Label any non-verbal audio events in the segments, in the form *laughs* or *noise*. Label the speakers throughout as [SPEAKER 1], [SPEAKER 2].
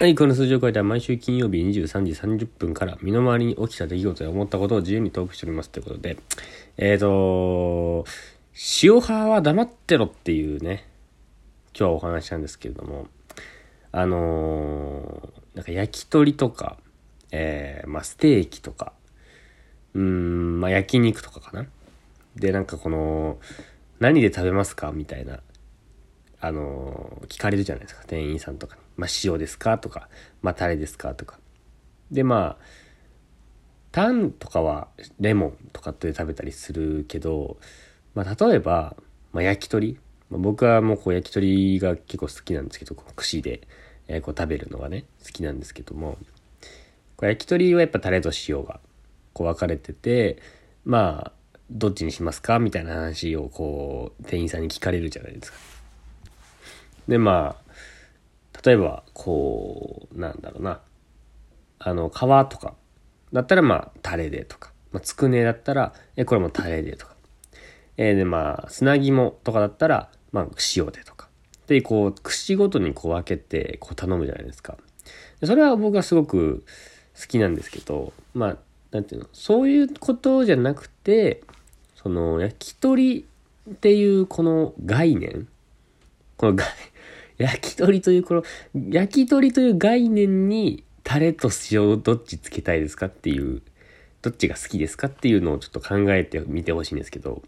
[SPEAKER 1] はい、この数字を超えた毎週金曜日23時30分から身の回りに起きた出来事や思ったことを自由にトークしておりますということで、えーと、塩派は黙ってろっていうね、今日はお話なんですけれども、あのー、なんか焼き鳥とか、えー、まあステーキとか、うーん、まあ焼肉とかかな。で、なんかこの、何で食べますかみたいな、あの、聞かれるじゃないですか、店員さんとかに。まあ、塩ですかとか、まあ、タレですかとか。で、まあ、タンとかはレモンとかって食べたりするけど、まあ、例えば、まあ、焼き鳥。まあ、僕はもうこう焼き鳥が結構好きなんですけど、こう串で、えー、こう食べるのがね、好きなんですけども、こう焼き鳥はやっぱタレと塩がこう分かれてて、まあ、どっちにしますかみたいな話をこう、店員さんに聞かれるじゃないですか。で、まあ、例えば、こう、なんだろうな。あの、皮とかだったら、まあ、タレでとか。まあ、つくねだったら、え、これもタレでとか。えー、で、まあ、砂肝とかだったら、まあ、塩でとか。で、こう、串ごとにこう分けて、こう頼むじゃないですか。それは僕はすごく好きなんですけど、まあ、なんていうの、そういうことじゃなくて、その、焼き鳥っていうこの概念、この概、焼き鳥という、この、焼き鳥という概念に、タレと塩をどっちつけたいですかっていう、どっちが好きですかっていうのをちょっと考えてみてほしいんですけど、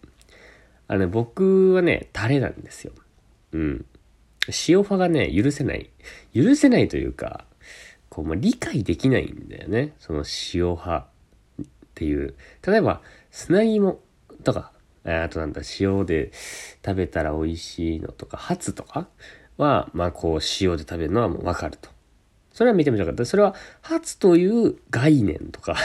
[SPEAKER 1] あのね、僕はね、タレなんですよ。うん。塩派がね、許せない。許せないというか、こう、まあ、理解できないんだよね。その塩派っていう。例えば、砂肝とか、あとなんだ、塩で食べたら美味しいのとか、ハツとかは、まあこう塩で食べるのはもうわかると。それは見てみたかった。それは、初という概念とか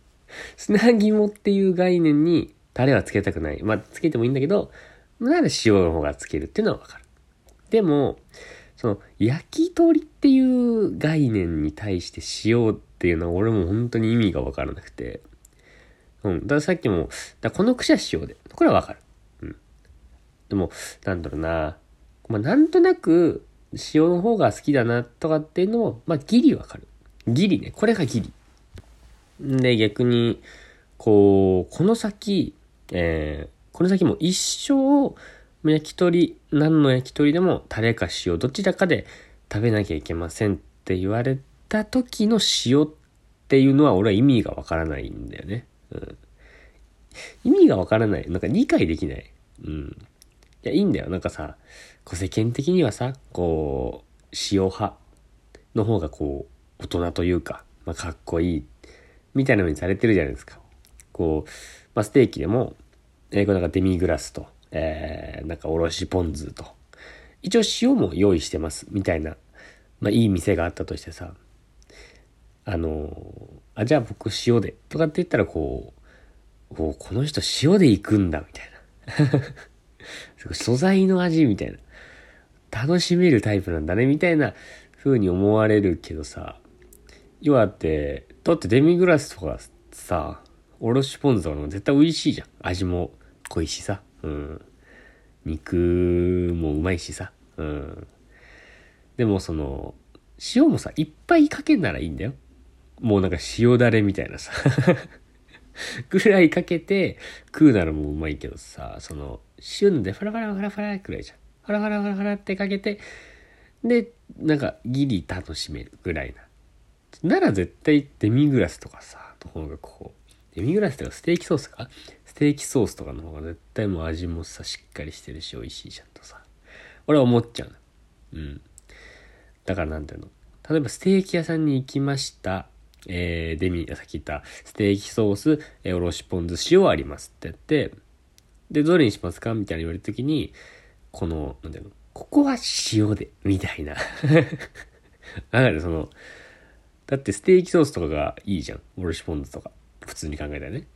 [SPEAKER 1] *laughs* 砂肝っていう概念にタレはつけたくない。まあつけてもいいんだけど、なら塩の方がつけるっていうのはわかる。でも、その焼き鳥っていう概念に対して塩っていうのは俺も本当に意味がわからなくて。うん。だからさっきも、だこの串は塩で。これはわかる。うん。でも、なんだろうな。まあ、なんとなく塩の方が好きだなとかっていうのも、まあ、ギリわかる。ギリね。これがギリ。で、逆に、こう、この先、えー、この先も一生、焼き鳥、何の焼き鳥でもタレか塩、どちらかで食べなきゃいけませんって言われた時の塩っていうのは俺は意味がわからないんだよね。うん。意味がわからない。なんか理解できない。うん。いや、いいんだよ。なんかさ、こう世間的にはさ、こう、塩派の方がこう、大人というか、まあ、かっこいい、みたいなのにされてるじゃないですか。こう、まあ、ステーキでも、えー、こうなんかデミグラスと、えー、なんかおろしポン酢と、一応塩も用意してます、みたいな、まあ、いい店があったとしてさ、あの、あ、じゃあ僕塩で、とかって言ったらこう、ここの人塩で行くんだ、みたいな。*laughs* 素材の味みたいな。楽しめるタイプなんだね、みたいな風に思われるけどさ。要はって、だってデミグラスとかさ、おろしポン酢とかも絶対美味しいじゃん。味も濃いしさ。うん。肉もうまいしさ。うん。でもその、塩もさ、いっぱいかけんならいいんだよ。もうなんか塩だれみたいなさ *laughs* ぐらいかけて食うならもううまいけどさ、その、旬でファラファラファラファラくらいじゃん。ファラファラファラファラってかけて、で、なんかギリ楽しめるぐらいな。なら絶対デミグラスとかさ、の方がこう、デミグラスとかステーキソースか？ステーキソースとかの方が絶対もう味もさ、しっかりしてるし美味しいじゃんとさ。俺は思っちゃううん。だからなんていうの？例えばステーキ屋さんに行きました。えー、デミ、さっき言ったステーキソース、えー、おろしポン酢、塩ありますって言って、で、どれにしますか？みたいな言われた時に、この、なんだろう、ここは塩で、みたいな。*laughs* だからその、だってステーキソースとかがいいじゃん。おろしポン酢とか。普通に考えたらね。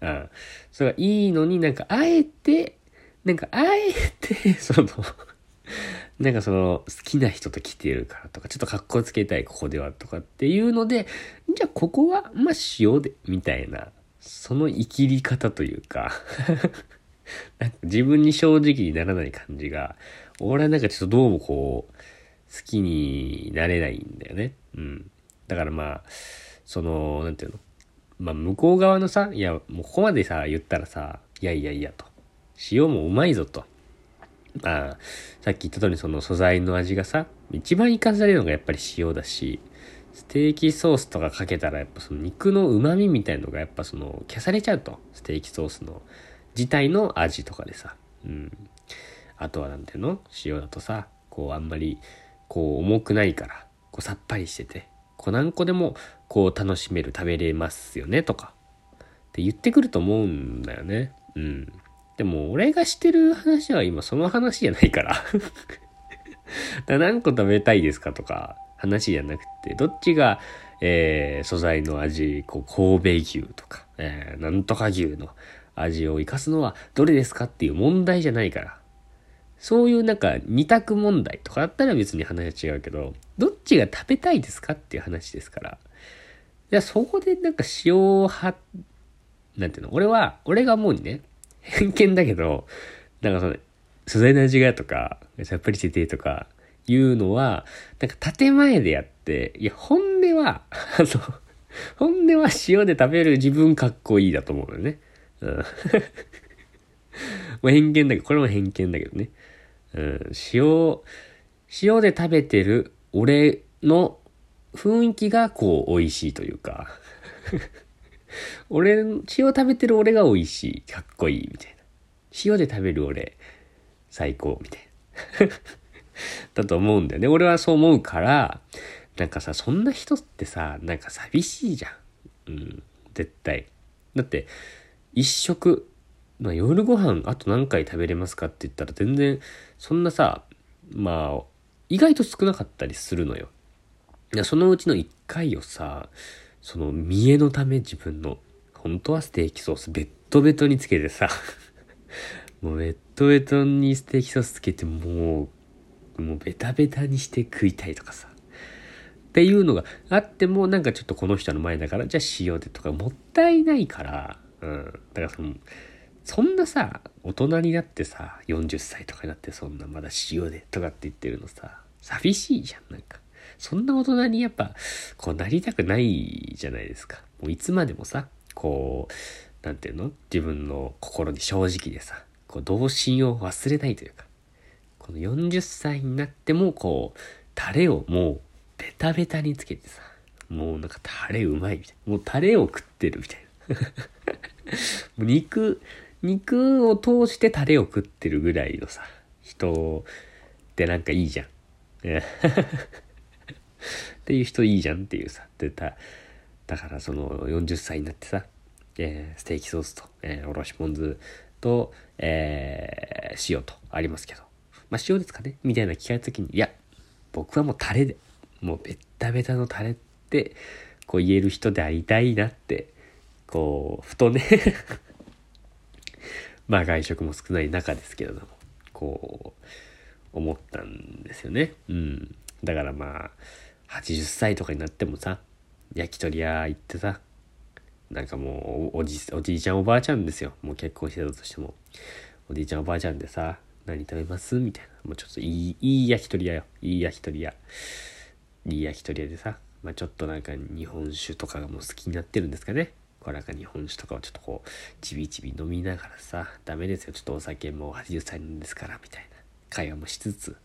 [SPEAKER 1] うん。それがいいのになんか、あえて、なんか、あえて、*laughs* そのなんかその、好きな人と来てるからとか、ちょっと格好つけたい、ここではとかっていうので、じゃあここは、まあ塩で、みたいな、その生きり方というか *laughs* *laughs* なんか自分に正直にならない感じが、俺はなんかちょっとどうもこう、好きになれないんだよね。うん。だからまあ、その、なんていうの？まあ、向こう側のさ、いや、もうここまでさ、言ったらさ、いやいやいやと。塩もうまいぞと。まあ、さっき言った通りその素材の味がさ、一番活かされるのがやっぱり塩だし、ステーキソースとかかけたらやっぱその肉の旨味みたいのがやっぱその消されちゃうと。ステーキソースの自体の味とかでさ。うん。あとはなんていうの？塩だとさ、こうあんまりこう重くないから、こうさっぱりしてて、こう何個でもこう楽しめる、食べれますよねとか。って言ってくると思うんだよね。うん。でも俺がしてる話は今その話じゃないから *laughs* だ何個食べたいですか？とか話じゃなくて、どっちが、えー、素材の味、こう神戸牛とか、えー、なんとか牛の味を生かすのはどれですかっていう問題じゃないから。そういうなんか二択問題とかだったら別に話は違うけど、どっちが食べたいですかっていう話ですから。じゃあそこでなんか塩派、なんていうの？俺は、俺が思うにね、偏見だけど、なんかその、素材の味がとか、さっぱりしててとか、いうのは、なんか建前でやって、いや、本音は、あの、本音は塩で食べる自分かっこいいだと思うのよね。うん。*laughs* まあ偏見だけど、これも偏見だけどね。うん、塩、塩で食べてる俺の雰囲気がこう美味しいというか *laughs* 俺、塩食べてる俺が美味しい、かっこいい、みたいな。塩で食べる俺、最高、みたいな。*laughs* だと思うんだよね。俺はそう思うから、なんかさ、そんな人ってさ、なんか寂しいじゃん。うん、絶対。だって、一食、まあ、夜ご飯あと何回食べれますかって言ったら全然、そんなさ、まあ、意外と少なかったりするのよ。そのうちの1回をさ、その見栄のため自分の、本当はステーキソースベッドベトにつけてさ、*laughs* もうベッドベトにステーキソースつけてもう、もうベタベタにして食いたいとかさ。っていうのがあっても、なんかちょっとこの人の前だから、じゃあ塩でとかもったいないから、うん。だからその、そんなさ、大人になってさ、40歳とかになってそんなまだ塩でとかって言ってるのさ、寂しいじゃん、なんか。そんな大人にやっぱ、こうなりたくないじゃないですか。もういつまでもさ、こう、なんていうの？自分の心に正直でさ、こう、童心を忘れないというか、この40歳になっても、こう、タレをもう、ベタベタにつけてさ、もうなんかタレうまいみたいな。もうタレを食ってるみたいな。*laughs* もう肉、肉を通してタレを食ってるぐらいのさ、人ってなんかいいじゃん。*laughs* っていう人いいじゃんっていうさ、でた、だからその40歳になってさ、えー、ステーキソースと、えー、おろしポン酢と、えー、塩とありますけど、まあ塩ですかね。みたいな聞かれた時に、いや、僕はもうタレで、もうベッタベタのタレって、こう言える人でありたいなって、こう、ふとね *laughs* まあ外食も少ない中ですけれども、こう、思ったんですよね。うん。だからまあ、80歳とかになってもさ、焼き鳥屋行ってさ、なんかもうおじ、おじいちゃんおばあちゃんですよ。もう結婚してたとしても。おじいちゃんおばあちゃんでさ、何食べます？みたいな。もうちょっといい、いい焼き鳥屋よ。いい焼き鳥屋。いい焼き鳥屋でさ、まあちょっとなんか日本酒とかがもう好きになってるんですかね。これなか日本酒とかをちょっとこう、ちびちび飲みながらさ、ダメですよ。ちょっとお酒もう80歳なんですから、みたいな会話もしつつ、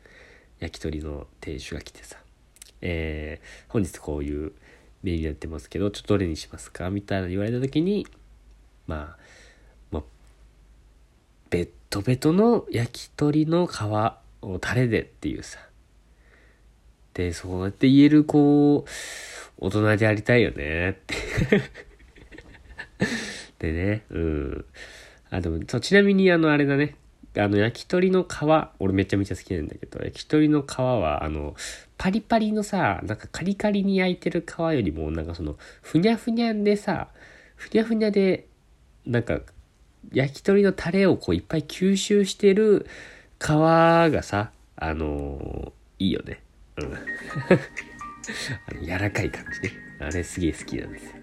[SPEAKER 1] 焼き鳥の店主が来てさ、えー、本日こういうメニューやってますけど、ちょっとどれにしますかみたいな言われた時に、まあ、まあ、ベッドベトの焼き鳥の皮をタレでっていうさ。で、そうやって言える、こう、大人でありたいよねってでね、うん。あ、でも、そう、ちなみにあの、あれだね。あの、焼き鳥の皮、俺めちゃめちゃ好きなんだけど、焼き鳥の皮は、あの、パリパリのさ、なんかカリカリに焼いてる皮よりも、なんかその、ふにゃふにゃでさ、ふにゃふにゃで、なんか、焼き鳥のタレをこういっぱい吸収してる皮がさ、あのー、いいよね。うん。*laughs* あの柔らかい感じね。あれすげえ好きなんですよ。